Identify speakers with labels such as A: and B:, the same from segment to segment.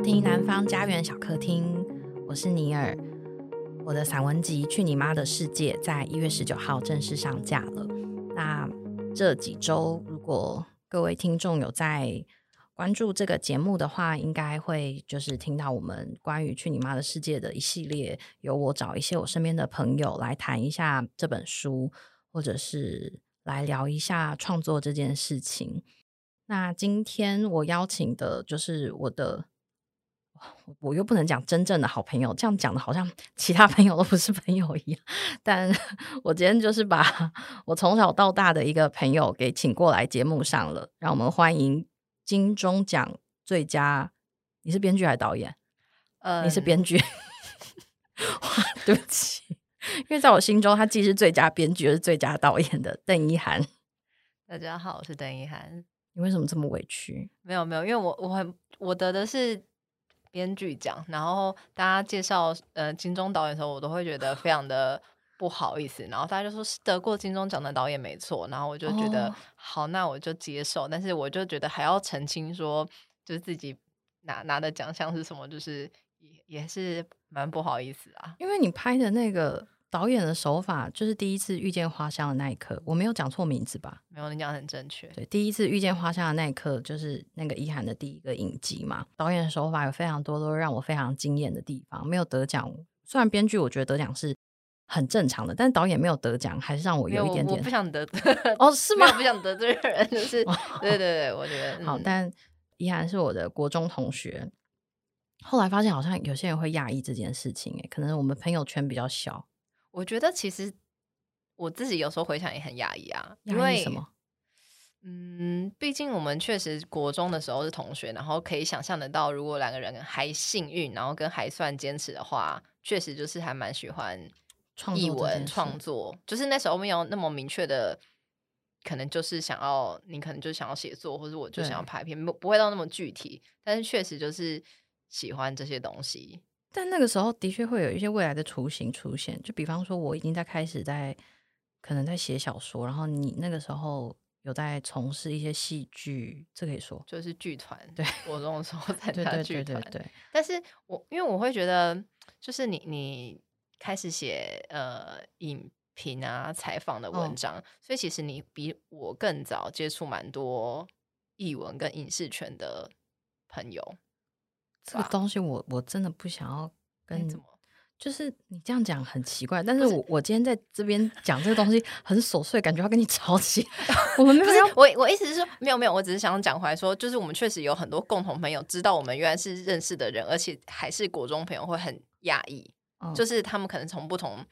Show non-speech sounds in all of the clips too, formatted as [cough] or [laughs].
A: 收听南方家园小客厅，我是尼尔。我的散文集《去你妈的世界》在一月十九号正式上架了。那这几周，如果各位听众有在关注这个节目的话，应该会就是听到我们关于《去你妈的世界》的一系列，由我找一些我身边的朋友来谈一下这本书，或者是来聊一下创作这件事情。那今天我邀请的就是我的，我又不能讲真正的好朋友，这样讲的好像其他朋友都不是朋友一样。但 [laughs] 我今天就是把 [laughs] 我从小到大的一个朋友给请过来节目上了，让我们欢迎金钟奖最佳，你是编剧还是导演？呃，你是编剧。[laughs] 哇，对不起，因为在我心中，他既是最佳编剧，又是最佳导演的邓一涵。
B: 大家好，我是邓一涵。
A: 你为什么这么委屈？
B: 没有没有，因为我我很我得的是编剧奖，然后大家介绍呃金钟导演的时候，我都会觉得非常的不好意思，然后大家就说是得过金钟奖的导演没错，然后我就觉得、哦、好，那我就接受，但是我就觉得还要澄清说，就是自己拿拿的奖项是什么，就是也也是蛮不好意思啊，
A: 因为你拍的那个。导演的手法就是第一次遇见花香的那一刻，我没有讲错名字吧？
B: 没有，你讲的很正确。
A: 对，第一次遇见花香的那一刻，就是那个一涵的第一个影集嘛。导演的手法有非常多都让我非常惊艳的地方。没有得奖，虽然编剧我觉得得奖是很正常的，但导演没有得奖，还是让我有一
B: 点点不想得 [laughs] 罪
A: 哦，是吗？
B: 不想得罪人，就是 [laughs] 对对对，我觉得、[laughs] 嗯、
A: 好。但一涵是我的国中同学，后来发现好像有些人会讶异这件事情，哎，可能我们朋友圈比较小。
B: 我觉得其实我自己有时候回想也很压抑啊，
A: 因为什么？
B: 嗯，毕竟我们确实国中的时候是同学，然后可以想象得到，如果两个人还幸运，然后跟还算坚持的话，确实就是还蛮喜欢译文创作。就是那时候没有那么明确的，可能就是想要你可能就想要写作，或者我就想要拍片，不不会到那么具体，但是确实就是喜欢这些东西。
A: 但那个时候的确会有一些未来的雏形出现，就比方说我已经在开始在可能在写小说，然后你那个时候有在从事一些戏剧，这可以说
B: 就是剧团。
A: 对，
B: 我这种时候参加剧团。
A: 对对对对。
B: 但是我因为我会觉得，就是你你开始写呃影评啊采访的文章，哦，所以其实你比我更早接触蛮多艺文跟影视圈的朋友。
A: 这个东西我我真的不想要跟你怎么，就是你这样讲很奇怪，但是我我今天在这边讲这个东西很琐碎，感觉要跟你吵起。[laughs] 我们没有，
B: 我我意思是说没有没有，我只是想讲回来说，就是我们确实有很多共同朋友，知道我们原来是认识的人，而且还是国中朋友，会很讶异，嗯，就是他们可能从不同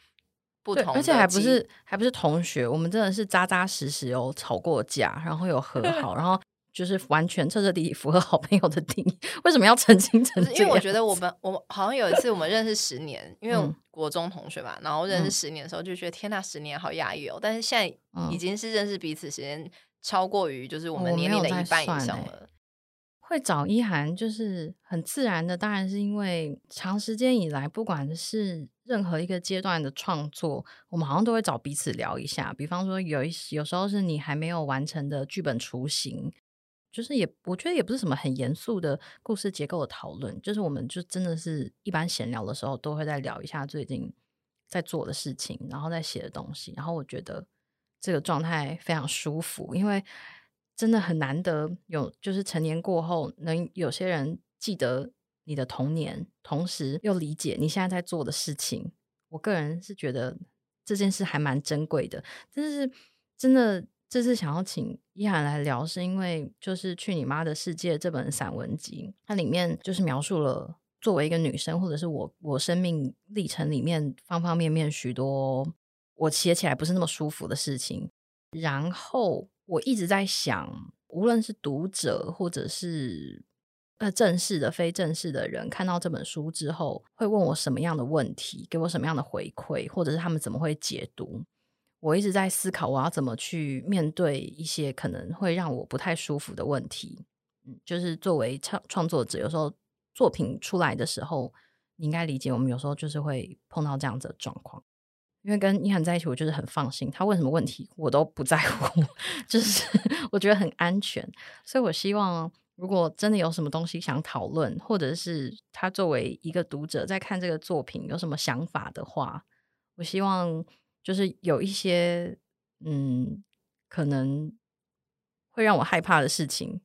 B: 不同，
A: 而且还不是还不是同学，我们真的是扎扎实实有吵过架，然后有和好，然后。就是完全彻彻底底符合好朋友的定义。为什么要澄清澄清？
B: 因为我觉得我们，我们好像有一次我们认识十年，因为国中同学嘛，然后认识十年的时候就觉得天呐，十年好压抑哦。但是现在已经是认识彼此时间超过于就是我们年龄的一半以上了。欸、
A: 会找一涵就是很自然的，当然是因为长时间以来，不管是任何一个阶段的创作，我们好像都会找彼此聊一下。比方说，有一有时候是你还没有完成的剧本雏形。就是也，我觉得也不是什么很严肃的故事结构的讨论，就是我们就真的是一般闲聊的时候，都会再聊一下最近在做的事情，然后在写的东西。然后我觉得这个状态非常舒服，因为真的很难得有，就是成年过后能有些人记得你的童年，同时又理解你现在在做的事情。我个人是觉得这件事还蛮珍贵的，但是真的。这次想要请一涵来聊，是因为就是《去你妈的世界》这本散文集，它里面就是描述了作为一个女生，或者是我我生命历程里面方方面面许多我写起来不是那么舒服的事情。然后我一直在想，无论是读者或者是呃正式的、非正式的人，看到这本书之后，会问我什么样的问题，给我什么样的回馈，或者是他们怎么会解读。我一直在思考，我要怎么去面对一些可能会让我不太舒服的问题。嗯，就是作为创创作者，有时候作品出来的时候，你应该理解，我们有时候就是会碰到这样子的状况。因为跟伊涵在一起，我就是很放心，他问什么问题我都不在乎，[laughs] 就是我觉得很安全。所以我希望如果真的有什么东西想讨论，或者是他作为一个读者在看这个作品有什么想法的话，我希望就是有一些嗯，可能会让我害怕的事情，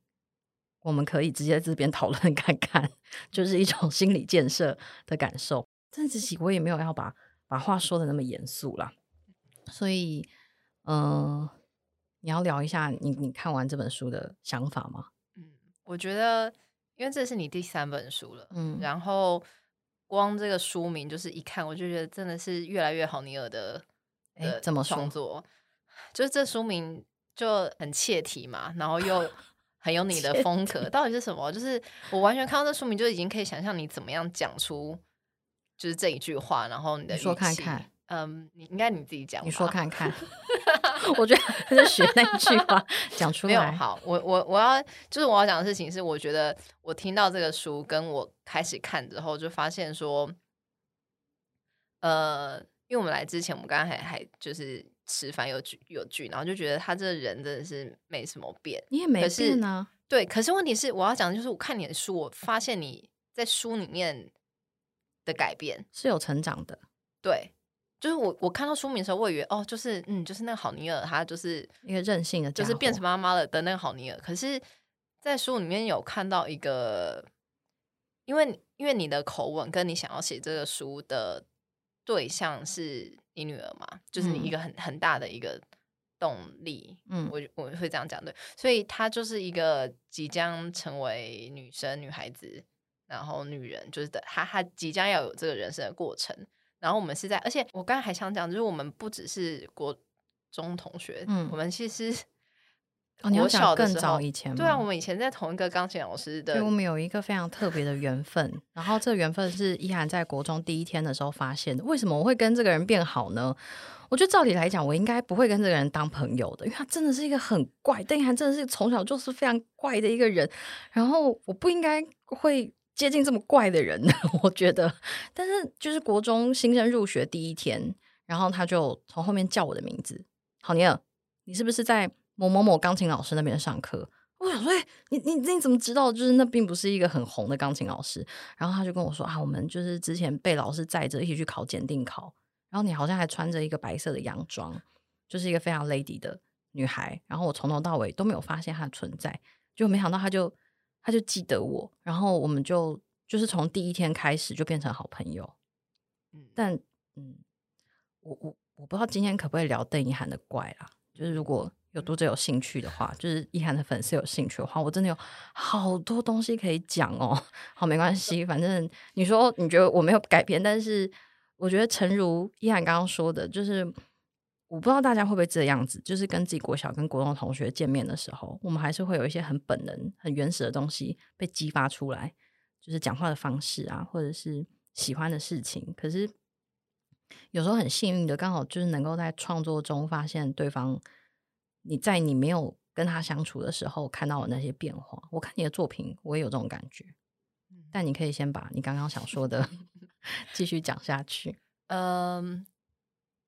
A: 我们可以直接在这边讨论看看，就是一种 [laughs] 心理建设的感受。但自己我也没有要把把话说的那么严肃啦，所以嗯、呃，你要聊一下你你看完这本书的想法吗？
B: 嗯我觉得，因为这是你第三本书了，嗯，然后光这个书名就是一看，我就觉得真的是越来越好尼尔的，
A: 哎，怎么
B: 创作？就是这书名就很切题嘛，然后又 [laughs] 很有你的风格，到底是什么？就是我完全看到这书名就已经可以想象你怎么样讲出，就是这一句话，然后你的
A: 你说看看。
B: 嗯，你应该你自己讲，
A: 你说看看。我觉得还是学那句话讲出来。
B: 没有好，我我我要就是我要讲的事情是，我觉得我听到这个书，跟我开始看之后，就发现说，呃，因为我们来之前，我们刚刚还还就是吃饭有聚有聚，然后就觉得他这个人真的是没什么变，
A: 你也没变呢。
B: 对，可是问题是，我要讲的就是，我看你的书，我发现你在书里面的改变
A: 是有成长的，
B: 对。就是我，我看到书名的时候，我以为哦，就是嗯，就是那个好尼尔，他就是
A: 一个任性的，
B: 就是变成妈妈了的那个好尼尔。可是，在书里面有看到一个，因为因为你的口吻跟你想要写这个书的对象是你女儿嘛，就是你一个很、嗯、很大的一个动力。嗯，我我会这样讲对，所以她就是一个即将成为女生、女孩子，然后女人，就是的，她她即将要有这个人生的过程。然后我们是在，而且我刚才还想讲，就是我们不只是国中同学，嗯，我们其实
A: 哦，你要讲更早以前吗？
B: 对啊，我们以前在同一个钢琴老师的，
A: 对，我们有一个非常特别的缘分。然后这个缘分是依涵在国中第一天的时候发现的。为什么我会跟这个人变好呢？我觉得照理来讲，我应该不会跟这个人当朋友的，因为他真的是一个很怪，邓依涵真的是从小就是非常怪的一个人。然后我不应该会。接近这么怪的人呢，[laughs] 我觉得。但是就是国中新生入学第一天，然后他就从后面叫我的名字，好尼尔，你是不是在某某某钢琴老师那边上课？我想说，哎，你你你怎么知道？就是那并不是一个很红的钢琴老师。然后他就跟我说啊，我们就是之前被老师载着一起去考检定考，然后你好像还穿着一个白色的洋装，就是一个非常 lady 的女孩。然后我从头到尾都没有发现她的存在，就没想到她就。她就记得我，然后我们就就是从第一天开始就变成好朋友。嗯，但嗯，我我我不知道今天可不可以聊邓一涵的怪啦。就是如果有读者有兴趣的话，就是一涵的粉丝有兴趣的话，我真的有好多东西可以讲哦。好，没关系，反正你说你觉得我没有改变，但是我觉得诚如一涵刚刚说的，就是。我不知道大家会不会这样子，就是跟自己国小跟国中同学见面的时候，我们还是会有一些很本能、很原始的东西被激发出来，就是讲话的方式啊，或者是喜欢的事情。可是有时候很幸运的，刚好就是能够在创作中发现对方，你在你没有跟他相处的时候看到的那些变化。我看你的作品，我也有这种感觉。但你可以先把你刚刚想说的 [laughs] 继续讲下去。
B: 嗯。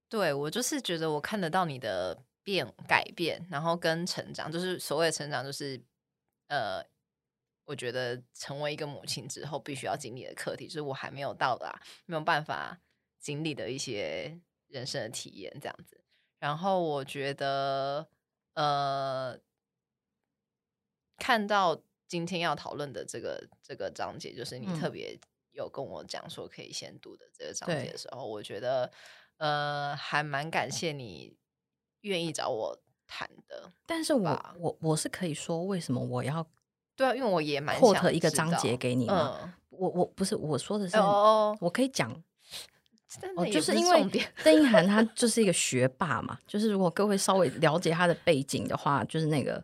B: 对，我就是觉得我看得到你的变改变，然后跟成长，就是所谓的成长，就是呃，我觉得成为一个母亲之后必须要经历的课题，就是我还没有到达，没有办法经历的一些人生的体验，这样子。然后我觉得，呃，看到今天要讨论的这个这个章节，就是你特别有跟我讲说可以先读的这个章节的时候，我觉得。呃，还蛮感谢你愿意找我谈的，
A: 但是我我我是可以说为什么我要
B: 对啊，因为我也蛮
A: quote 一个章节给你嘛，嗯、我我不是我说的是，哦、我可以讲哦，就是因为 [laughs] 邓一涵他就是一个学霸嘛，就是如果各位稍微了解他的背景的话，就是那个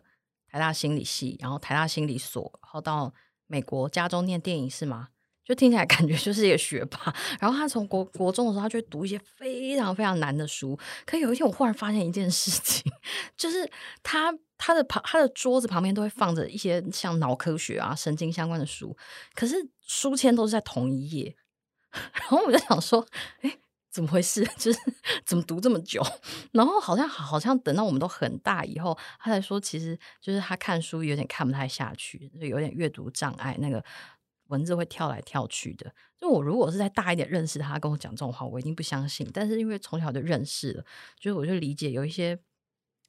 A: 台大心理系，然后台大心理所，然后到美国加州念电影是吗？就听起来感觉就是一个学霸，然后他从国国中的时候，他就会读一些非常非常难的书。可有一天，我忽然发现一件事情，就是他他的旁他的桌子旁边都会放着一些像脑科学啊、神经相关的书，可是书签都是在同一页。然后我就想说，哎，怎么回事？[laughs] 就是怎么读这么久？然后好像好像等到我们都很大以后，他才说，其实就是他看书有点看不太下去，就有点阅读障碍，那个文字会跳来跳去的。就我如果是在大一点认识他，跟我讲这种话，我一定不相信。但是因为从小就认识了，就是我就理解有一些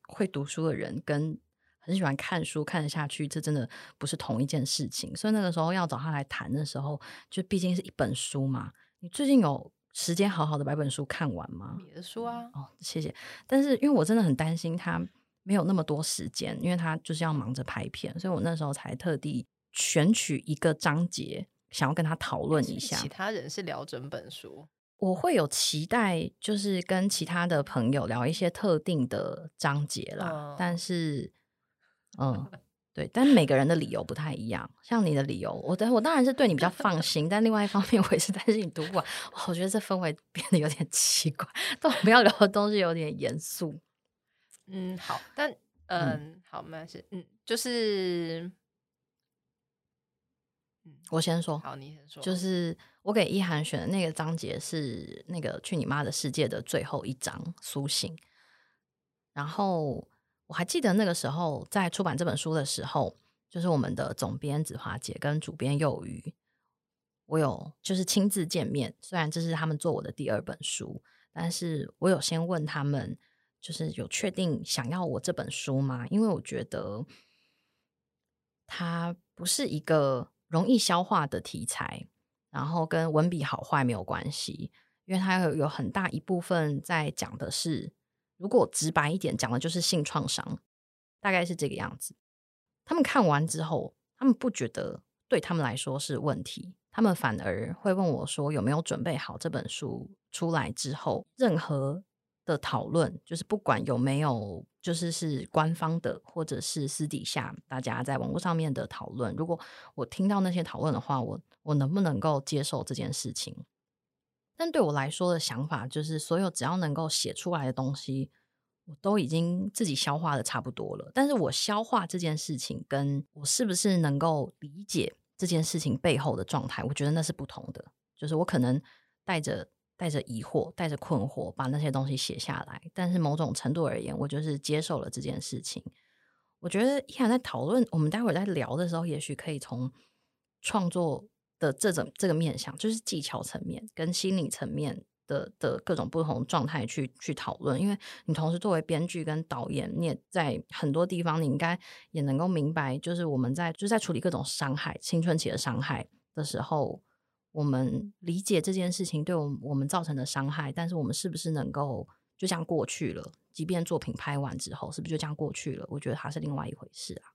A: 会读书的人跟很喜欢看书看得下去，这真的不是同一件事情。所以那个时候要找他来谈的时候，就毕竟是一本书嘛。你最近有？时间好好的把本书看完吗？
B: 你的书啊，
A: 哦，谢谢。但是因为我真的很担心他没有那么多时间，因为他就是要忙着拍片，所以我那时候才特地选取一个章节，想要跟他讨论一下。
B: 其他人是聊整本书，
A: 我会有期待，就是跟其他的朋友聊一些特定的章节啦。嗯、但是，嗯。对，但每个人的理由不太一样。像你的理由，我的我当然是对你比较放心，但另外一方面，我也是担心你读不完。我觉得这氛围变得有点奇怪，但我们要聊的东西有点严肃。[laughs]
B: 嗯，好，但嗯，嗯好，没关系。嗯，就是，
A: 我先说，
B: 好，你先说。
A: 就是我给一涵选的那个章节是那个去你妈的世界的最后一章苏醒，然后。我还记得那个时候在出版这本书的时候，就是我们的总编子华姐跟主编幼鱼，我有就是亲自见面。虽然这是他们做我的第二本书，但是我有先问他们，就是有确定想要我这本书吗？因为我觉得它不是一个容易消化的题材，然后跟文笔好坏没有关系，因为它有有很大一部分在讲的是。如果直白一点讲的，就是性创伤，大概是这个样子。他们看完之后，他们不觉得对他们来说是问题，他们反而会问我说：“有没有准备好这本书出来之后，任何的讨论，就是不管有没有，就是是官方的，或者是私底下大家在网络上面的讨论，如果我听到那些讨论的话，我我能不能够接受这件事情？”但对我来说的想法就是，所有只要能够写出来的东西，我都已经自己消化的差不多了。但是我消化这件事情，跟我是不是能够理解这件事情背后的状态，我觉得那是不同的。就是我可能带着带着疑惑、带着困惑，把那些东西写下来。但是某种程度而言，我就是接受了这件事情。我觉得依然在讨论，我们待会儿在聊的时候，也许可以从创作。的这种这个面向，就是技巧层面跟心理层面的的各种不同状态去去讨论。因为你同时作为编剧跟导演，你也在很多地方，你应该也能够明白，就是我们在就在处理各种伤害、青春期的伤害的时候，我们理解这件事情对我们我们造成的伤害，但是我们是不是能够就这样过去了？即便作品拍完之后，是不是就这样过去了？我觉得它是另外一回事啊。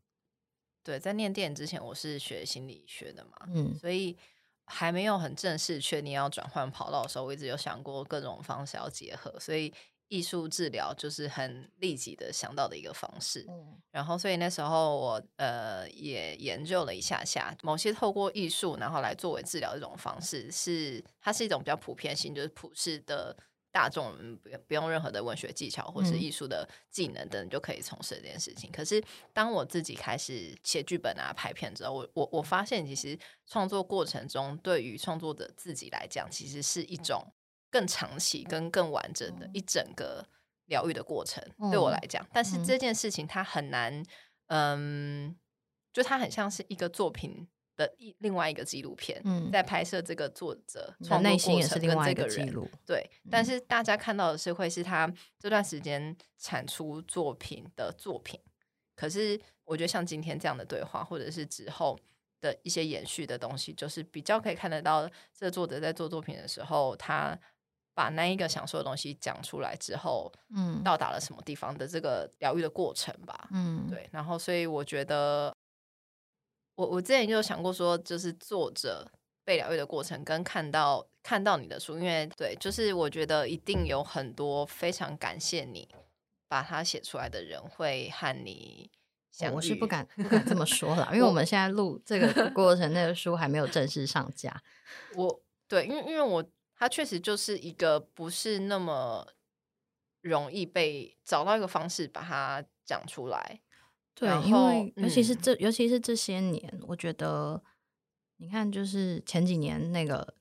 B: 对，在念电影之前，我是学心理学的嘛，嗯，所以还没有很正式确定要转换跑道的时候，我一直有想过各种方式要结合，所以艺术治疗就是很立即的想到的一个方式。嗯，然后所以那时候我呃也研究了一下下，某些透过艺术然后来作为治疗这种方式，是它是一种比较普遍性，就是普世的。大众不不用任何的文学技巧或是艺术的技能等，就可以从事这件事情。嗯、可是当我自己开始写剧本啊、拍片之后，我我我发现，其实创作过程中，对于创作者自己来讲，其实是一种更长期跟更完整的一整个疗愈的过程。对我来讲，但是这件事情它很难，嗯，就它很像是一个作品。的一另外一个纪录片，嗯，在拍摄这个作者创作过程跟这个人，对，但是大家看到的是会是他这段时间产出作品的作品，可是我觉得像今天这样的对话，或者是之后的一些延续的东西，就是比较可以看得到这个作者在做作品的时候，他把那一个想说的东西讲出来之后，嗯，到达了什么地方的这个疗愈的过程吧，嗯，对，然后所以我觉得。我我之前就有想过说，就是作者被疗愈的过程，跟看到看到你的书，因为对，就是我觉得一定有很多非常感谢你把它写出来的人会和你相遇。
A: 我是不敢 [laughs] 不敢这么说了，因为我们现在录这个 [laughs] 过程，那个书还没有正式上架。
B: 我对，因为因为我它确实就是一个不是那么容易被找到一个方式把它讲出来。
A: 对，因为尤其是这，嗯、尤其是这些年，我觉得，你看，就是前几年那个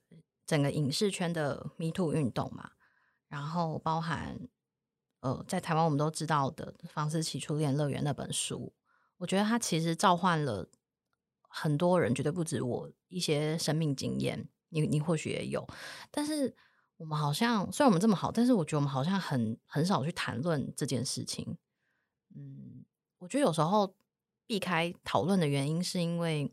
A: 整个影视圈的 Me Too 运动嘛，然后包含呃，在台湾我们都知道的《房思琪初恋乐园》那本书，我觉得它其实召唤了很多人，绝对不止我一些生命经验。你你或许也有，但是我们好像虽然我们这么好，但是我觉得我们好像很很少去谈论这件事情。嗯，我觉得有时候避开讨论的原因，是因为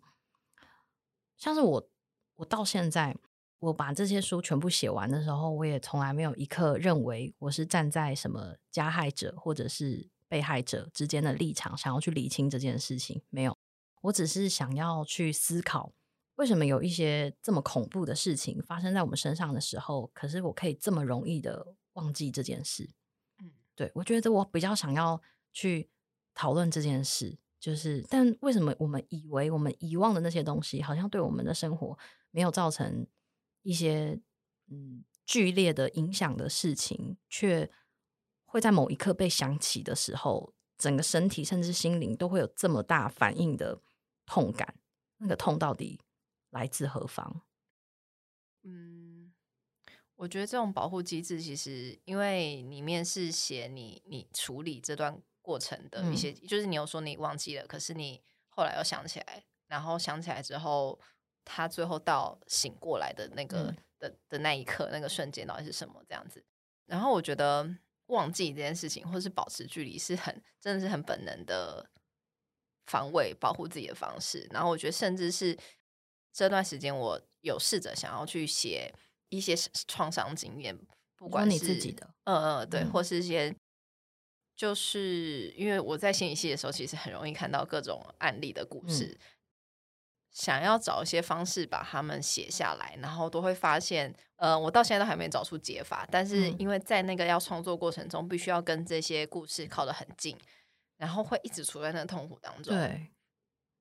A: 像是我，我到现在我把这些书全部写完的时候，我也从来没有一刻认为我是站在什么加害者或者是被害者之间的立场，想要去理清这件事情。没有，我只是想要去思考。为什么有一些这么恐怖的事情发生在我们身上的时候，可是我可以这么容易的忘记这件事？嗯，对，我觉得我比较想要去讨论这件事，就是，但为什么我们以为我们遗忘的那些东西，好像对我们的生活没有造成一些嗯剧烈的影响的事情，却会在某一刻被想起的时候，整个身体甚至心灵都会有这么大反应的痛感？那个痛到底？来自何方？
B: 嗯，我觉得这种保护机制，其实因为里面是写你你处理这段过程的一些，嗯、就是你有说你忘记了，可是你后来又想起来，然后想起来之后，他最后到醒过来的那个、嗯、的的那一刻，那个瞬间到底是什么？这样子。然后我觉得忘记这件事情，或是保持距离，是很真的是很本能的防卫、保护自己的方式。然后我觉得，甚至是。这段时间，我有试着想要去写一些创伤经验，不管是
A: 你自己的，
B: 呃呃，对，或是一些，就是因为我在心理系的时候，其实很容易看到各种案例的故事，嗯、想要找一些方式把他们写下来，然后都会发现，呃，我到现在都还没找出解法，但是因为在那个要创作过程中，必须要跟这些故事靠得很近，然后会一直处在那个痛苦当中，
A: 对。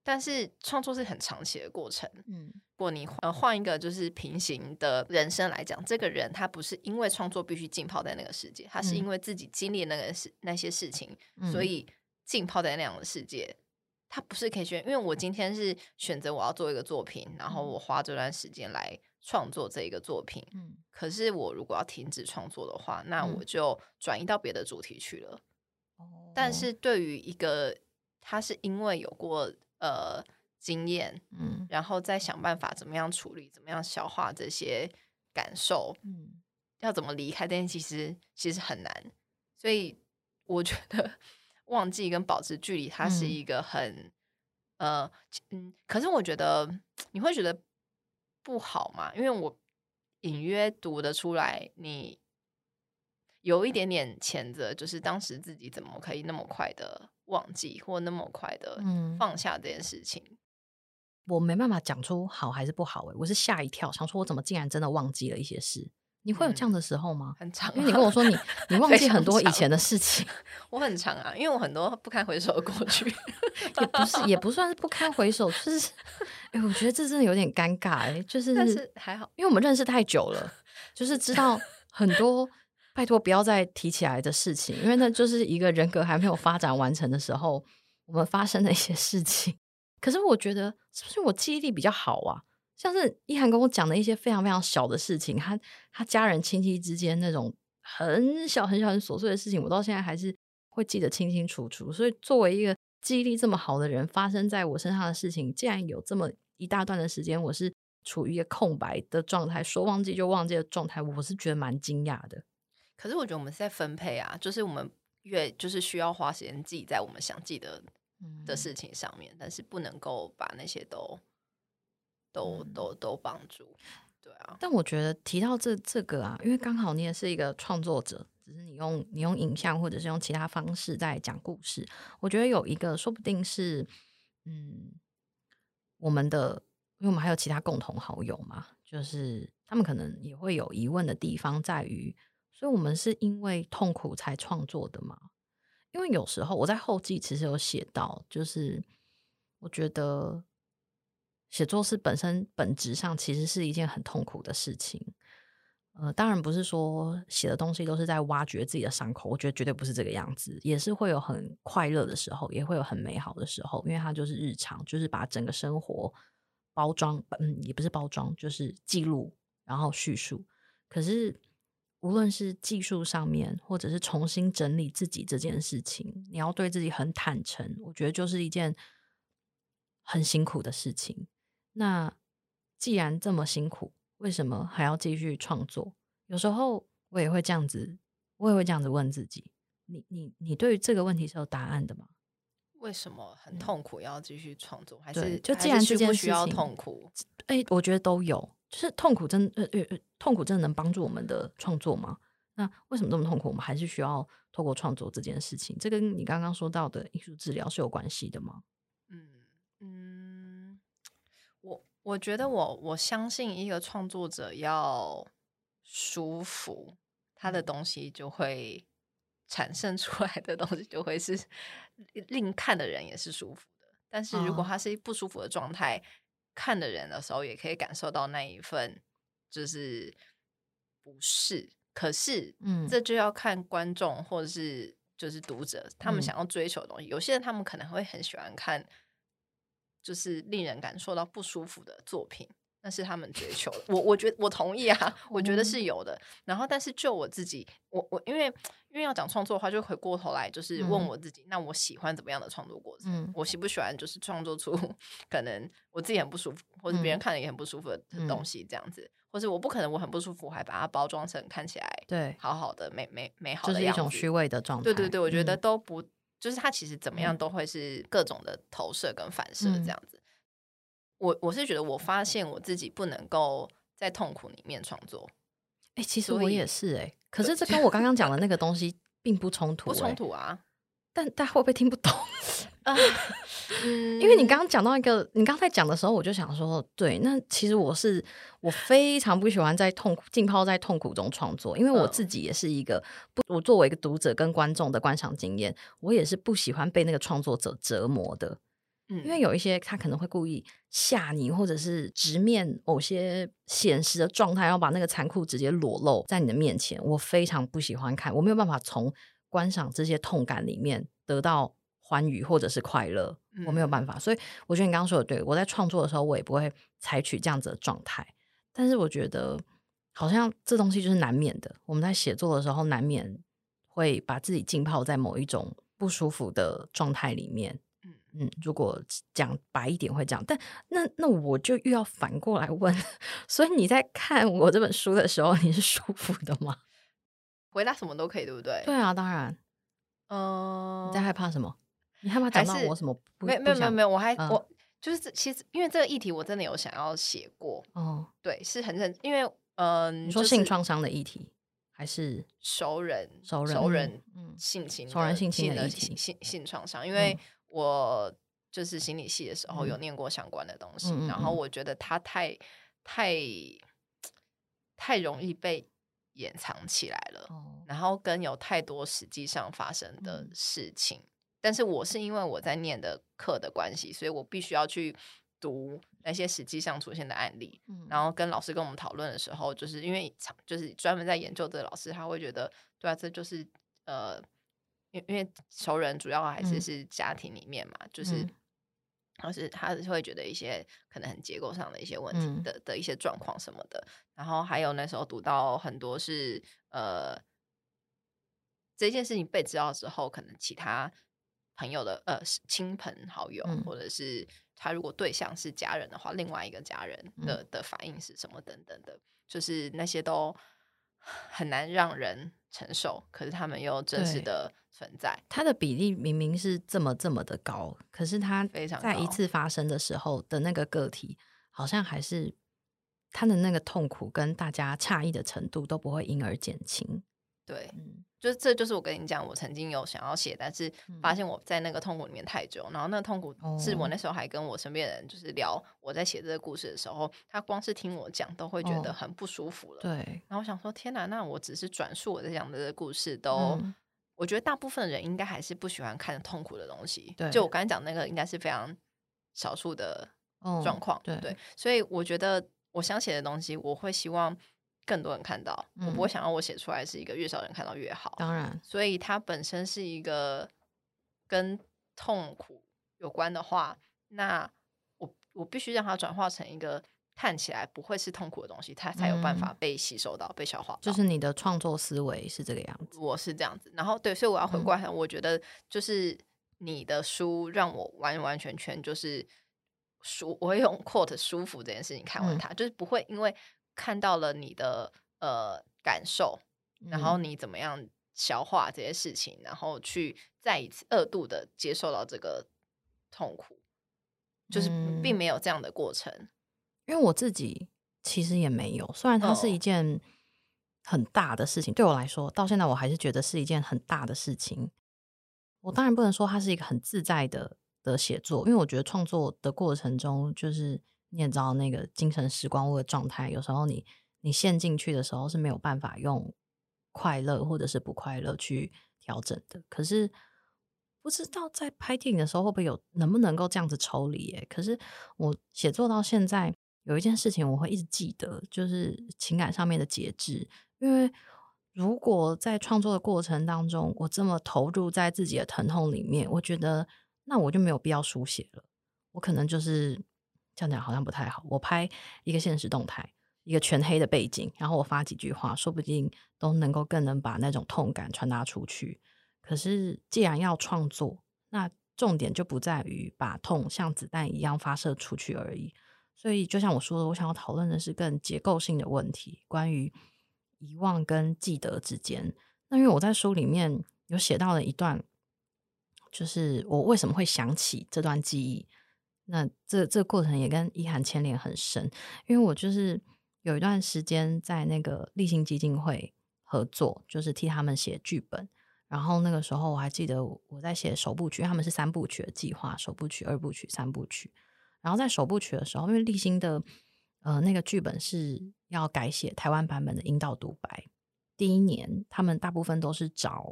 B: 但是创作是很长期的过程。嗯，如果你呃换一个就是平行的人生来讲，这个人他不是因为创作必须浸泡在那个世界，他是因为自己经历那个事那些事情，嗯、所以浸泡在那样的世界。他不是可以选，因为我今天是选择我要做一个作品，然后我花这段时间来创作这一个作品。嗯，可是我如果要停止创作的话，那我就转移到别的主题去了。哦，但是对于一个他是因为有过。呃，经验，嗯，然后再想办法怎么样处理，怎么样消化这些感受，嗯，要怎么离开这件，其实其实很难。所以我觉得忘记跟保持距离，它是一个很，嗯、呃，嗯，可是我觉得你会觉得不好嘛？因为我隐约读得出来，你有一点点谴责，就是当时自己怎么可以那么快的。忘记或那么快的放下这件事情，嗯、
A: 我没办法讲出好还是不好。哎，我是吓一跳，想说我怎么竟然真的忘记了一些事？你会有这样的时候吗？
B: 嗯、很长、啊，
A: 因为你跟我说你你忘记很多以前的事情。[laughs]
B: 我很长啊，因为我很多不堪回首的过去，[laughs]
A: 也不是也不算是不堪回首，就是 [laughs] 哎，我觉得这真的有点尴尬。哎，就是
B: 但是还好，
A: 因为我们认识太久了，就是知道很多。拜托，不要再提起来的事情，因为那就是一个人格还没有发展完成的时候，我们发生的一些事情。可是我觉得，是不是我记忆力比较好啊？像是一涵跟我讲的一些非常非常小的事情，他他家人亲戚之间那种很小很小很琐碎的事情，我到现在还是会记得清清楚楚。所以，作为一个记忆力这么好的人，发生在我身上的事情，竟然有这么一大段的时间，我是处于一个空白的状态，说忘记就忘记的状态，我是觉得蛮惊讶的。
B: 可是我觉得我们是在分配啊，就是我们越就是需要花时间记在我们想记得的事情上面，嗯、但是不能够把那些都都、嗯、都都帮助，对啊。
A: 但我觉得提到这这个啊，因为刚好你也是一个创作者，只是你用你用影像或者是用其他方式在讲故事，我觉得有一个说不定是嗯，我们的，因为我们还有其他共同好友嘛，就是他们可能也会有疑问的地方在于。所以，我们是因为痛苦才创作的嘛？因为有时候我在后记其实有写到，就是我觉得写作是本身本质上其实是一件很痛苦的事情。呃，当然不是说写的东西都是在挖掘自己的伤口，我觉得绝对不是这个样子，也是会有很快乐的时候，也会有很美好的时候，因为它就是日常，就是把整个生活包装，嗯，也不是包装，就是记录，然后叙述。可是。无论是技术上面，或者是重新整理自己这件事情，你要对自己很坦诚，我觉得就是一件很辛苦的事情。那既然这么辛苦，为什么还要继续创作？有时候我也会这样子，我也会这样子问自己：你、你、你对于这个问题是有答案的吗？
B: 为什么很痛苦要继续创作？还是
A: 就既然这件事情
B: 需要痛苦？
A: 哎，我觉得都有。就是痛苦真呃呃痛苦真的能帮助我们的创作吗？那为什么这么痛苦？我们还是需要透过创作这件事情？这跟你刚刚说到的艺术治疗是有关系的吗？
B: 嗯嗯，我我觉得我我相信一个创作者要舒服，他的东西就会产生出来的东西就会是令看的人也是舒服的。但是如果他是不舒服的状态。哦看的人的时候，也可以感受到那一份就是不适。可是，嗯，这就要看观众或者是就是读者他们想要追求的东西。嗯、有些人他们可能会很喜欢看，就是令人感受到不舒服的作品。那是他们追求的，我我觉得我同意啊，我觉得是有的。然后，但是就我自己，我我因为因为要讲创作的话，就回过头来就是问我自己，嗯、那我喜欢怎么样的创作过程？嗯、我喜不喜欢就是创作出可能我自己很不舒服，或者别人看了也很不舒服的东西这样子，嗯、或者我不可能我很不舒服，还把它包装成看起来对。好好的美美美好的样子，
A: 就是一种虚伪的状。态。
B: 对对对，我觉得都不、嗯、就是它其实怎么样都会是各种的投射跟反射这样子。嗯我我是觉得，我发现我自己不能够在痛苦里面创作。
A: 哎、欸，其实我也是哎、欸，可是这 [laughs] 跟我刚刚讲的那个东西并不冲突、欸，
B: 不冲突啊。
A: 但大家会不会听不懂 [laughs] 啊？[laughs] 因为你刚刚讲到一个，你刚才讲的时候，我就想说，对，那其实我是我非常不喜欢在痛苦浸泡在痛苦中创作，因为我自己也是一个不，我作为一个读者跟观众的观赏经验，我也是不喜欢被那个创作者折磨的。因为有一些他可能会故意吓你，或者是直面某些现实的状态，然后把那个残酷直接裸露在你的面前。我非常不喜欢看，我没有办法从观赏这些痛感里面得到欢愉或者是快乐，我没有办法。所以我觉得你刚刚说的对，我在创作的时候，我也不会采取这样子的状态。但是我觉得好像这东西就是难免的，我们在写作的时候难免会把自己浸泡在某一种不舒服的状态里面。嗯，如果讲白一点会这样，但那那我就又要反过来问，[laughs] 所以你在看我这本书的时候，你是舒服的吗？[laughs]
B: 回答什么都可以，对不对？
A: 对啊，当然。嗯、呃，你在害怕什么？你害怕讲到我什么不？
B: 没没有没有没有，我还、嗯、我就是其实因为这个议题我真的有想要写过哦，对，是很认因为嗯、呃，
A: 你说性创伤的议题。还是
B: 熟人、
A: 熟人、
B: 熟人性侵、
A: 熟人性侵的
B: 性性性创伤，因为我就是心理系的时候有念过相关的东西，嗯、然后我觉得它太太太容易被掩藏起来了，哦、然后跟有太多实际上发生的事情，嗯、但是我是因为我在念的课的关系，所以我必须要去。读那些实际上出现的案例，嗯、然后跟老师跟我们讨论的时候，就是因为就是专门在研究的老师，他会觉得，对啊，这就是呃，因因为熟人主要还是是家庭里面嘛，嗯、就是，然后是他会觉得一些可能很结构上的一些问题的、嗯、的一些状况什么的，然后还有那时候读到很多是呃，这件事情被知道之后，可能其他朋友的呃亲朋好友、嗯、或者是。他如果对象是家人的话，另外一个家人的的反应是什么？等等的，就是那些都很难让人承受。可是他们又真实的存在，
A: 它的比例明明是这么这么的高，可是它在一次发生的时候的那个个体，好像还是他的那个痛苦跟大家诧异的程度都不会因而减轻。
B: 对，嗯。就这就是我跟你讲，我曾经有想要写，但是发现我在那个痛苦里面太久，嗯、然后那个痛苦是我那时候还跟我身边人就是聊我在写这个故事的时候，他光是听我讲都会觉得很不舒服了。
A: 对，
B: 然后我想说，天哪，那我只是转述我在讲的这个故事，都、嗯、我觉得大部分人应该还是不喜欢看痛苦的东西。对，就我刚才讲那个，应该是非常少数的状况。对，对，所以我觉得我想写的东西，我会希望。更多人看到，我不会想要我写出来是一个越少人看到越好。
A: 当然，
B: 所以它本身是一个跟痛苦有关的话，那我我必须让它转化成一个看起来不会是痛苦的东西，它才有办法被吸收到、嗯、被消化。
A: 就是你的创作思维是这个样子，
B: 我是这样子。然后对，所以我要回过来，我觉得就是你的书让我完完全全就是舒，我会用 quote 舒服这件事情看完它，嗯、就是不会因为看到了你的呃感受，然后你怎么样消化这些事情，然后去再一次二度的接受到这个痛苦。就是并没有这样的过程，嗯，
A: 因为我自己其实也没有。虽然它是一件很大的事情，哦，对我来说，到现在我还是觉得是一件很大的事情。我当然不能说它是一个很自在的的写作，因为我觉得创作的过程中，就是你也知道那个精神时光屋的状态，有时候你你陷进去的时候是没有办法用快乐或者是不快乐去调整的。可是。不知道在拍电影的时候会不会有能不能够这样子抽离耶？可是我写作到现在有一件事情我会一直记得，就是情感上面的节制。因为如果在创作的过程当中，我这么投入在自己的疼痛里面，我觉得那我就没有必要书写了。我可能就是这样讲好像不太好。我拍一个现实动态，一个全黑的背景，然后我发几句话，说不定都能够更能把那种痛感传达出去。可是，既然要创作，那重点就不在于把痛像子弹一样发射出去而已。所以，就像我说的，我想要讨论的是更结构性的问题，关于遗忘跟记得之间。那因为我在书里面有写到了一段，就是我为什么会想起这段记忆。那这这个过程也跟意涵牵连很深，因为我就是有一段时间在那个励馨基金会合作，就是替他们写剧本。然后那个时候我还记得我在写首部曲，他们是三部曲的计划，首部曲、二部曲、三部曲。然后在首部曲的时候，因为励馨的呃那个剧本是要改写台湾版本的阴道独白，第一年他们大部分都是找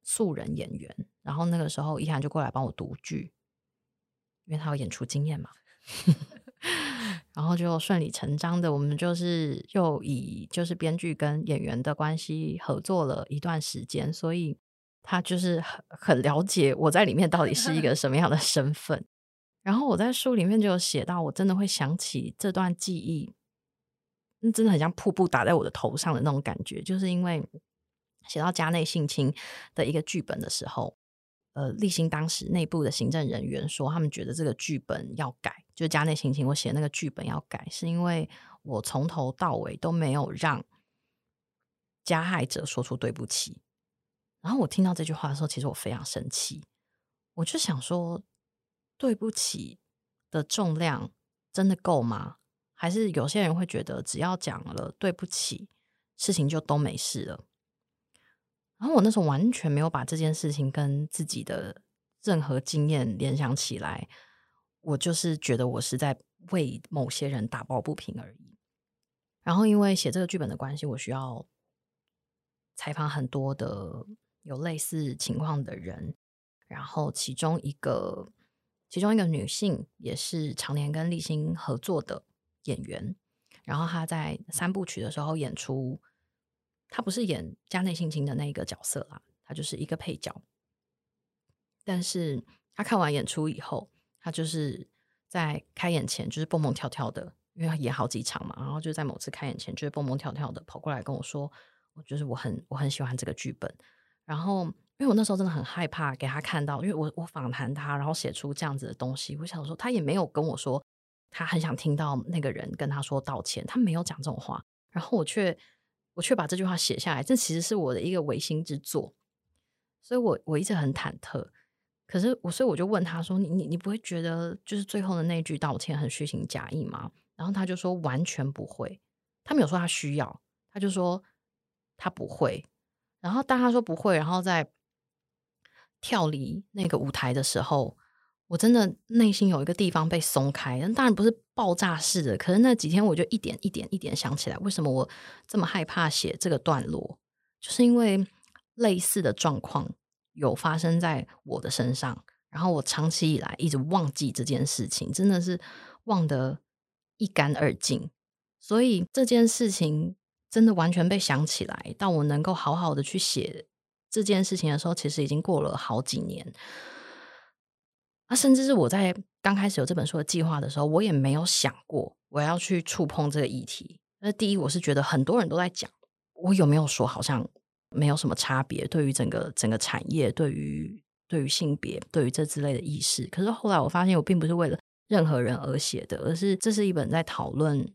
A: 素人演员，然后那个时候意涵就过来帮我读剧，因为他有演出经验嘛。[laughs] 然后就顺理成章的，我们就是又以就是编剧跟演员的关系合作了一段时间，所以。他就是很很了解我在里面到底是一个什么样的身份，然后我在书里面就有写到，我真的会想起这段记忆，那真的很像瀑布打在我的头上的那种感觉，就是因为写到家内性侵的一个剧本的时候，呃，立新当时内部的行政人员说，他们觉得这个剧本要改，就是家内性侵，我写那个剧本要改，是因为我从头到尾都没有让加害者说出对不起。然后我听到这句话的时候，其实我非常生气。我就想说，对不起的重量真的够吗？还是有些人会觉得，只要讲了对不起，事情就都没事了？然后我那时候完全没有把这件事情跟自己的任何经验联想起来，我就是觉得我是在为某些人打抱不平而已。然后因为写这个剧本的关系，我需要采访很多的。有类似情况的人，然后其中一个，其中一个女性也是常年跟立新合作的演员，然后她在三部曲的时候演出，他不是演家内性情的那一个角色啦，他就是一个配角。但是他看完演出以后，他就是在开演前就是蹦蹦跳跳的，因为她演好几场嘛，然后就在某次开演前就是蹦蹦跳跳的跑过来跟我说，我就是我很我很喜欢这个剧本。然后，因为我那时候真的很害怕给他看到，因为我我访谈他，然后写出这样子的东西。我想说，他也没有跟我说他很想听到那个人跟他说道歉，他没有讲这种话。然后我却我却把这句话写下来，这其实是我的一个违心之作，所以我我一直很忐忑。可是我所以我就问他说：“你你你不会觉得就是最后的那句道歉很虚情假意吗？”然后他就说：“完全不会。”他没有说他需要，他就说他不会。然后当他说不会，然后在跳离那个舞台的时候，我真的内心有一个地方被松开。但当然不是爆炸式的，可是那几天我就一点一点一点想起来，为什么我这么害怕写这个段落，就是因为类似的状况有发生在我的身上，然后我长期以来一直忘记这件事情，真的是忘得一干二净，所以这件事情。真的完全被想起来，到我能够好好的去写这件事情的时候，其实已经过了好几年。那甚至是我在刚开始有这本书的计划的时候，我也没有想过我要去触碰这个议题。那第一，我是觉得很多人都在讲，我有没有说好像没有什么差别？对于整个整个产业，对于对于性别，对于这之类的意识。可是后来我发现，我并不是为了任何人而写的，而是这是一本在讨论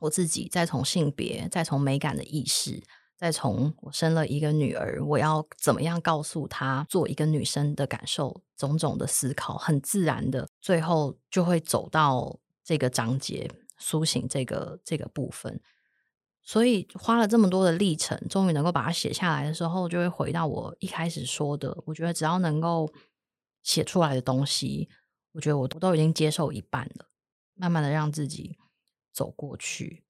A: 我自己，再从性别，再从美感的意识。再从我生了一个女儿，我要怎么样告诉她做一个女生的感受，种种的思考，很自然的，最后就会走到这个章节，苏醒这个这个部分。所以花了这么多的历程，终于能够把它写下来的时候，就会回到我一开始说的，我觉得只要能够写出来的东西，我觉得我都已经接受一半了，慢慢的让自己走过去。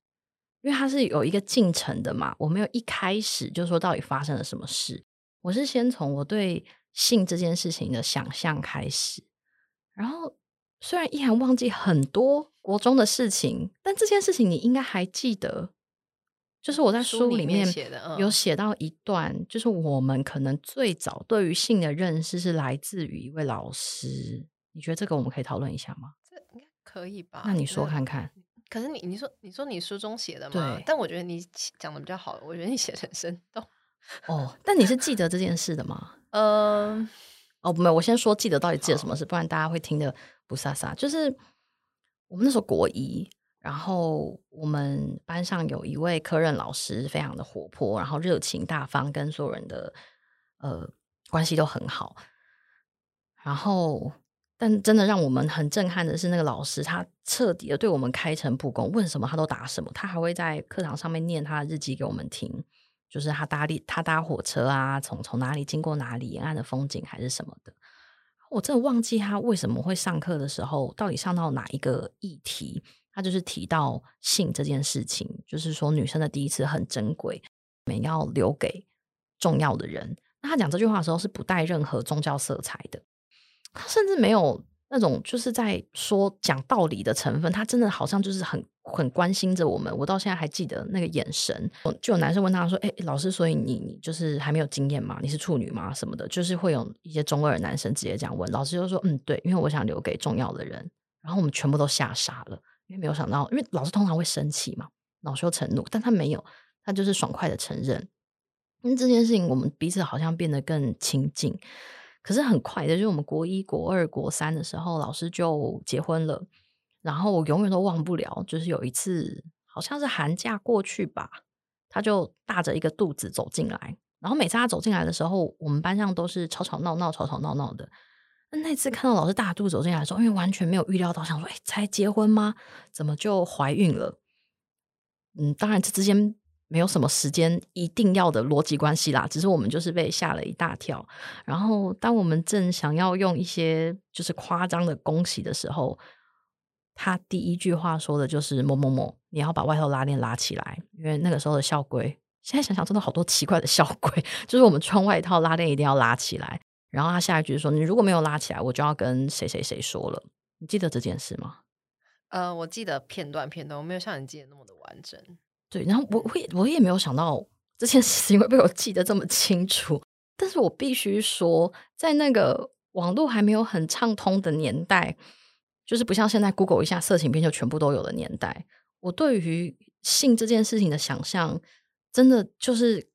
A: 因为它是有一个进程的嘛，我没有一开始就说到底发生了什么事，我是先从我对性这件事情的想象开始，然后虽然依然忘记很多国中的事情，但这件事情你应该还记得，就是我在书里面有写到一段，就是我们可能最早对于性的认识是来自于一位老师，你觉得这个我们可以讨论一下吗？
B: 这应该可以吧？
A: 那你说看看。
B: 可是你你说你说你书中写的嘛？但我觉得你讲的比较好，我觉得你写的很生动。
A: 哦，但你是记得这件事的吗？
B: 嗯，
A: 哦，没有，我先说记得到底记得什么事，不然大家会听得不飒飒。就是我们那时候国一，然后我们班上有一位科任老师，非常的活泼，然后热情大方，跟所有人的呃关系都很好，然后。但真的让我们很震撼的是，那个老师他彻底的对我们开诚布公，问什么他都答什么。他还会在课堂上面念他的日记给我们听，就是他搭地他搭火车啊，从从哪里经过哪里，沿岸的风景还是什么的。我真的忘记他为什么会上课的时候，到底上到哪一个议题，他就是提到性这件事情，就是说女生的第一次很珍贵，我们要留给重要的人。那他讲这句话的时候是不带任何宗教色彩的。他甚至没有那种就是在说讲道理的成分，他真的好像就是很很关心着我们。我到现在还记得那个眼神。就有男生问他说：“哎、老师，所以你你就是还没有经验吗？你是处女吗？什么的？”就是会有一些中二男生直接这样问。老师就说：“嗯，对，因为我想留给重要的人。”然后我们全部都吓傻了，因为没有想到，因为老师通常会生气嘛，恼羞成怒，但他没有，他就是爽快的承认。因为这件事情，我们彼此好像变得更亲近。可是很快的，就是我们国一、国二、国三的时候，老师就结婚了。然后我永远都忘不了，就是有一次，好像是寒假过去吧，他就大着一个肚子走进来。然后每次他走进来的时候，我们班上都是吵吵闹闹、吵吵闹闹的。那那次看到老师大肚子走进来的时候，因为完全没有预料到，想说：“哎，才结婚吗？怎么就怀孕了？”嗯，当然这之间。没有什么时间一定要的逻辑关系啦，只是我们就是被吓了一大跳。然后，当我们正想要用一些就是夸张的恭喜的时候，他第一句话说的就是“某某某，你要把外套拉链拉起来”，因为那个时候的校规，现在想想真的好多奇怪的校规，[laughs] 就是我们穿外套拉链一定要拉起来。然后他下一句说：“你如果没有拉起来，我就要跟谁谁谁说了。”你记得这件事吗？
B: 呃，我记得片段片段，我没有像你记得那么的完整。
A: 对，然后我我也我也没有想到这件事情会被我记得这么清楚，但是我必须说，在那个网络还没有很畅通的年代，就是不像现在 Google 一下色情片就全部都有的年代，我对于性这件事情的想象，真的就是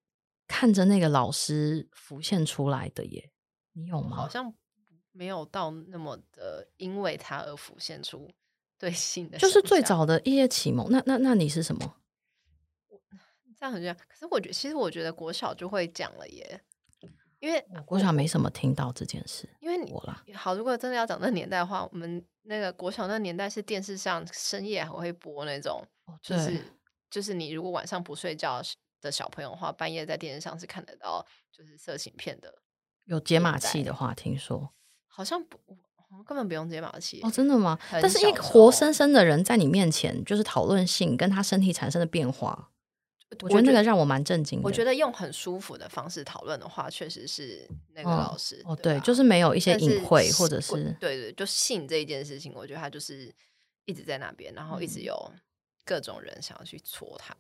A: 看着那个老师浮现出来的耶。你有吗？
B: 好像没有到那么的，因为他而浮现出对性的，
A: 就是最早的一些启蒙。那那那你是什么？
B: 这样很像，可是我觉得，其实我觉得国小就会讲了耶，因为
A: 国小没什么听到这件事。
B: 因为你
A: 我啦，
B: 好，如果真的要讲那年代的话，我们那个国小那年代是电视上深夜还会播那种，
A: 哦、
B: 就是就是你如果晚上不睡觉的小朋友的话，半夜在电视上是看得到就是色情片的。
A: 有解码器的话，听说好
B: 像不，根本不用解码器
A: 哦，真的吗？但是一个活生生的人在你面前，就是讨论性跟他身体产生的变化。我觉得那个让我蛮震惊的。
B: 我觉得用很舒服的方式讨论的话，确实是那个老师
A: 哦，对，就是没有一些隐晦，或者是
B: 对对，就性这一件事情，我觉得他就是一直在那边，然后一直有各种人想要去戳他。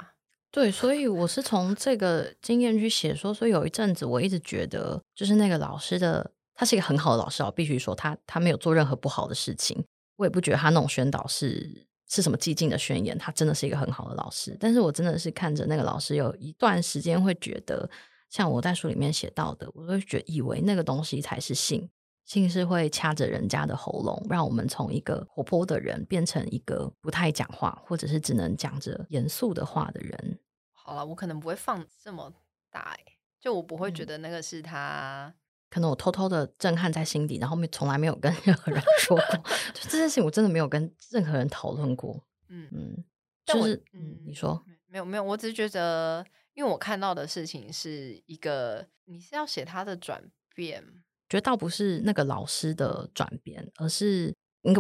A: 对，所以我是从这个经验去写说，所以有一阵子我一直觉得，就是那个老师的他是一个很好的老师，我必须说他他没有做任何不好的事情，我也不觉得他那种宣导是是什么激进的宣言，他真的是一个很好的老师。但是我真的是看着那个老师有一段时间会觉得，像我在书里面写到的，我都会觉得以为那个东西才是性，性是会掐着人家的喉咙，让我们从一个活泼的人变成一个不太讲话，或者是只能讲着严肃的话的人。
B: 好了，我可能不会放这么大，就我不会觉得那个是他。嗯
A: 可能我偷偷的震撼在心底，然后没从来没有跟任何人说过，[laughs] 就这件事情我真的没有跟任何人讨论过。嗯嗯，就是嗯，你说
B: 没有没有，我只是觉得，因为我看到的事情是一个，你是要写他的转变，
A: 觉得倒不是那个老师的转变，而是。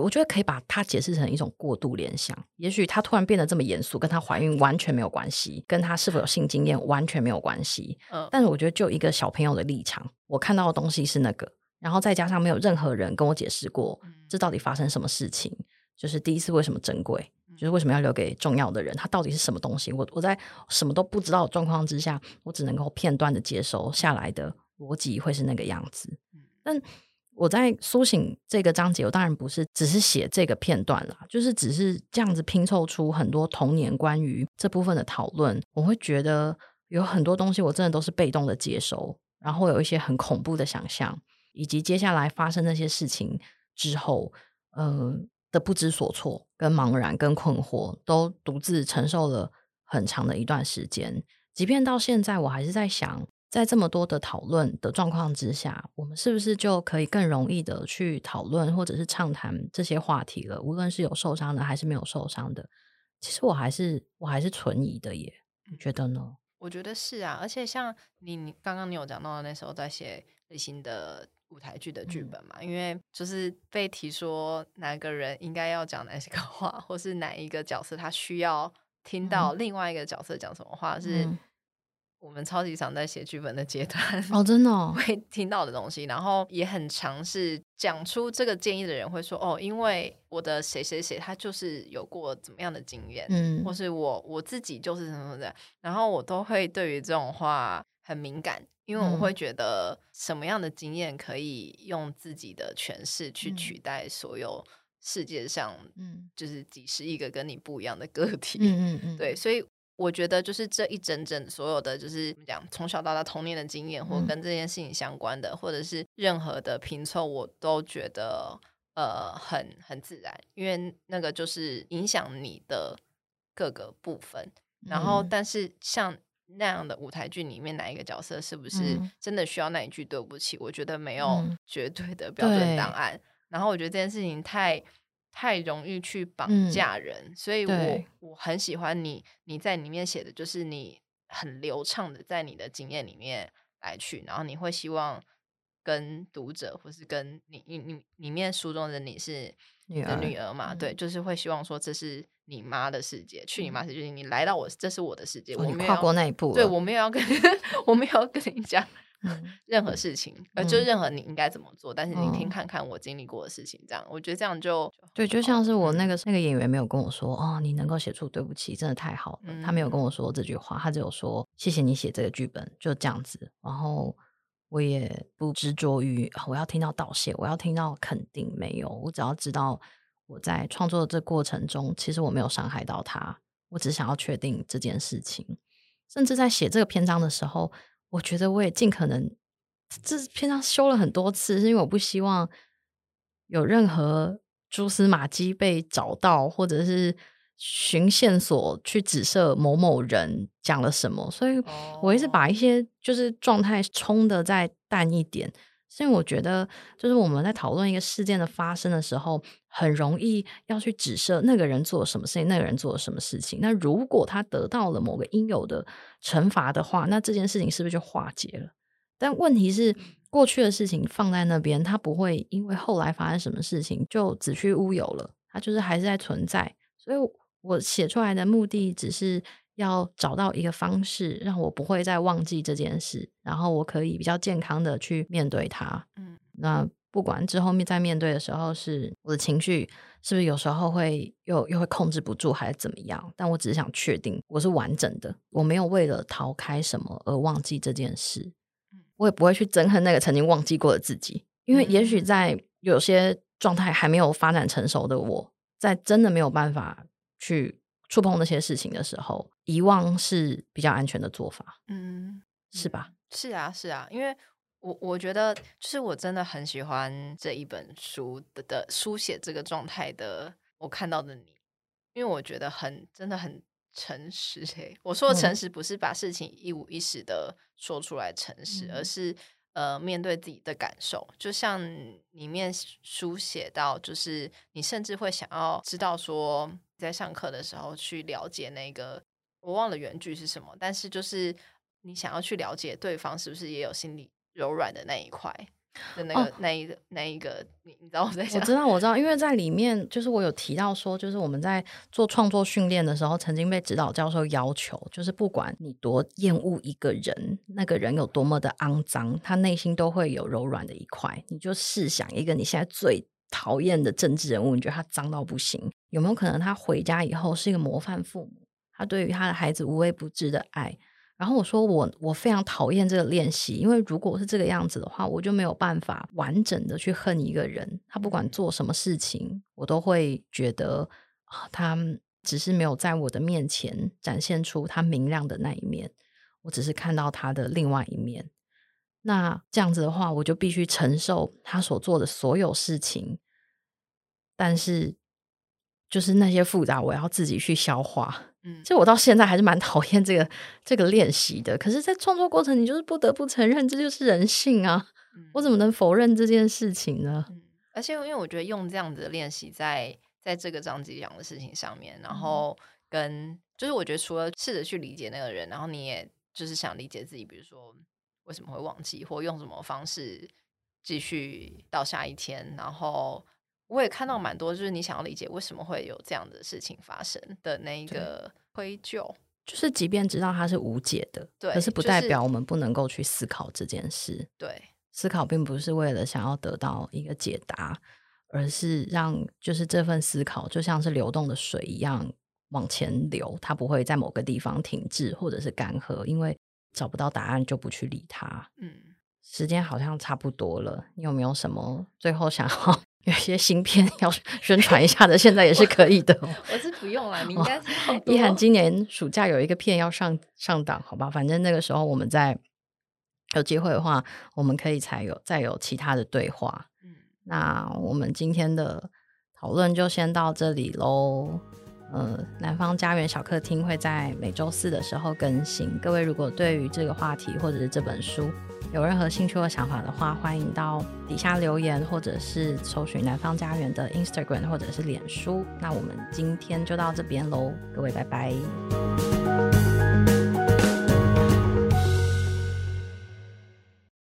A: 我觉得可以把它解释成一种过度联想。也许她突然变得这么严肃，跟她怀孕完全没有关系，跟她是否有性经验完全没有关系。嗯，但是我觉得就一个小朋友的立场，我看到的东西是那个，然后再加上没有任何人跟我解释过这到底发生什么事情，就是第一次为什么珍贵，就是为什么要留给重要的人，它到底是什么东西？我我在什么都不知道的状况之下，我只能够片段的接收下来的逻辑会是那个样子。但我在苏醒这个章节，我当然不是只是写这个片段啦，就是只是这样子拼凑出很多童年关于这部分的讨论。我会觉得有很多东西我真的都是被动的接收，然后有一些很恐怖的想象，以及接下来发生那些事情之后，呃的不知所措、跟茫然、跟困惑，都独自承受了很长的一段时间。即便到现在，我还是在想。在这么多的讨论的状况之下，我们是不是就可以更容易的去讨论或者是畅谈这些话题了？无论是有受伤的还是没有受伤的，其实我还是我还是存疑的耶。你觉得呢？
B: 我觉得是啊，而且像你你刚刚你有讲到那时候在写类型的舞台剧的剧本嘛，嗯，因为就是被提说哪个人应该要讲哪些个话，或是哪一个角色他需要听到另外一个角色讲什么话，嗯，是。我们超级常在写剧本的阶段
A: 哦，真的哦，[laughs]
B: 会听到的东西，然后也很尝试讲出这个建议的人会说哦，因为我的谁谁谁他就是有过怎么样的经验，嗯，或是我我自己就是什么什么的，然后我都会对于这种话很敏感，因为我会觉得什么样的经验可以用自己的诠释去取代所有世界上，嗯，就是几十亿个跟你不一样的个体，嗯 [laughs] 嗯嗯，对，所以。我觉得就是这一整整所有的，就是讲从小到大童年的经验，或跟这件事情相关的，嗯、或者是任何的拼凑，我都觉得呃很很自然，因为那个就是影响你的各个部分。然后，但是像那样的舞台剧里面，哪一个角色是不是真的需要那一句对不起？我觉得没有绝对的标准答案。然后，我觉得这件事情太。太容易去绑架人，嗯、所以我我很喜欢你你在里面写的，就是你很流畅的在你的经验里面来去，然后你会希望跟读者或是跟你你你里面书中的你是你的女儿嘛？儿对，就是会希望说这是你妈的世界，嗯、去你妈世界，你来到我这是我的世界，哦、我没有
A: 跨过那一步，
B: 对我没有要跟 [laughs] 我没有要跟你讲。任何事情，呃、嗯，就任何你应该怎么做，嗯、但是你听看看我经历过的事情，这样，嗯、我觉得这样就
A: 对，就像是我那个那个演员没有跟我说，哦，你能够写出对不起，真的太好了。嗯、他没有跟我说这句话，他只有说谢谢你写这个剧本，就这样子。然后我也不执着于我要听到道谢，我要听到肯定，没有，我只要知道我在创作的这过程中，其实我没有伤害到他，我只想要确定这件事情。甚至在写这个篇章的时候。我觉得我也尽可能，这篇章修了很多次，是因为我不希望有任何蛛丝马迹被找到，或者是寻线索去指涉某某人讲了什么，所以我一直把一些就是状态冲的再淡一点。所以我觉得，就是我们在讨论一个事件的发生的时候，很容易要去指涉那个人做了什么事情，那个人做了什么事情。那如果他得到了某个应有的惩罚的话，那这件事情是不是就化解了？但问题是，过去的事情放在那边，它不会因为后来发生什么事情就子虚乌有了，它就是还是在存在。所以我写出来的目的只是。要找到一个方式，让我不会再忘记这件事，然后我可以比较健康的去面对它。嗯，那不管之后面在面对的时候，是我的情绪是不是有时候会又又会控制不住，还是怎么样？但我只是想确定我是完整的，我没有为了逃开什么而忘记这件事。嗯，我也不会去憎恨那个曾经忘记过的自己。因为也许在有些状态还没有发展成熟的我，在真的没有办法去触碰那些事情的时候，遗忘是比较安全的做法。嗯，是吧？
B: 是啊，是啊，因为我我觉得，就是我真的很喜欢这一本书的的书写这个状态的，我看到的你，因为我觉得很真的很诚实。嘿，[laughs] 我说的诚实不是把事情一五一十的说出来诚实，嗯、而是呃面对自己的感受。就像里面书写到，就是你甚至会想要知道说，在上课的时候去了解那个，我忘了原句是什么，但是就是。你想要去了解对方是不是也有心里柔软的那一块的那个、哦、那一个那一个，你你知道我在想？
A: 我知道我知道，因为 [laughs] 在里面就是我有提到说，就是我们在做创作训练的时候，曾经被指导教授要求，就是不管你多厌恶一个人，那个人有多么的肮脏，他内心都会有柔软的一块。你就试想一个你现在最讨厌的政治人物，你觉得他脏到不行，有没有可能他回家以后是一个模范父母？他对于他的孩子无微不至的爱。然后我说我我非常讨厌这个练习，因为如果是这个样子的话，我就没有办法完整的去恨一个人。他不管做什么事情，我都会觉得啊，他只是没有在我的面前展现出他明亮的那一面，我只是看到他的另外一面。那这样子的话，我就必须承受他所做的所有事情，但是就是那些复杂，我要自己去消化。嗯，其实我到现在还是蛮讨厌这个这个练习的。可是，在创作过程，你就是不得不承认，这就是人性啊！嗯、我怎么能否认这件事情呢？
B: 嗯、而且，因为我觉得用这样子的练习，在在这个张吉良的事情上面，然后跟、嗯、就是我觉得，除了试着去理解那个人，然后你也就是想理解自己，比如说为什么会忘记，或用什么方式继续到下一天，然后。我也看到蛮多，就是你想要理解为什么会有这样的事情发生的那一个愧疚，
A: 就是即便知道它是无解的，对，可是不代表我们不能够去思考这件事。
B: 对，
A: 思考并不是为了想要得到一个解答，而是让就是这份思考就像是流动的水一样往前流，它不会在某个地方停滞或者是干涸，因为找不到答案就不去理它。嗯，时间好像差不多了，你有没有什么最后想要？有些新片要宣传一下的，现在也是可以的。
B: 我，我是不用了，[laughs] 你应该是。
A: 一涵今年暑假有一个片要上上档，好吧？反正那个时候我们在有机会的话，我们可以才有再有其他的对话。嗯，那我们今天的讨论就先到这里喽。呃，南方家园小客厅会在每周四的时候更新。各位如果对于这个话题或者是这本书，有任何兴趣或想法的话，欢迎到底下留言，或者是搜寻南方家园的 Instagram 或者是脸书。那我们今天就到这边喽，各位拜拜。